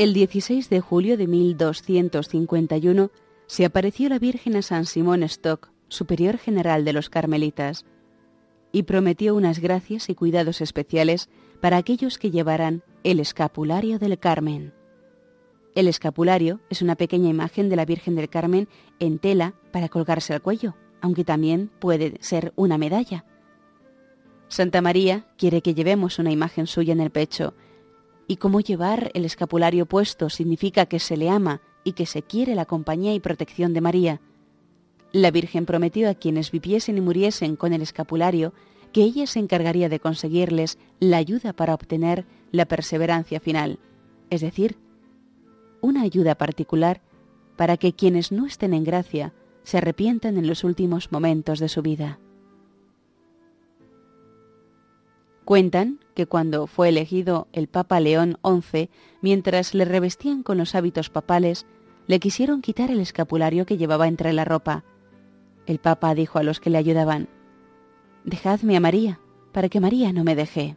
El 16 de julio de 1251 se apareció la Virgen a San Simón Stock, superior general de los carmelitas, y prometió unas gracias y cuidados especiales para aquellos que llevaran el escapulario del Carmen. El escapulario es una pequeña imagen de la Virgen del Carmen en tela para colgarse al cuello, aunque también puede ser una medalla. Santa María quiere que llevemos una imagen suya en el pecho y cómo llevar el escapulario puesto significa que se le ama y que se quiere la compañía y protección de María. La Virgen prometió a quienes viviesen y muriesen con el escapulario que ella se encargaría de conseguirles la ayuda para obtener la perseverancia final, es decir, una ayuda particular para que quienes no estén en gracia se arrepientan en los últimos momentos de su vida. Cuentan que cuando fue elegido el Papa León XI, mientras le revestían con los hábitos papales, le quisieron quitar el escapulario que llevaba entre la ropa. El Papa dijo a los que le ayudaban, Dejadme a María, para que María no me deje.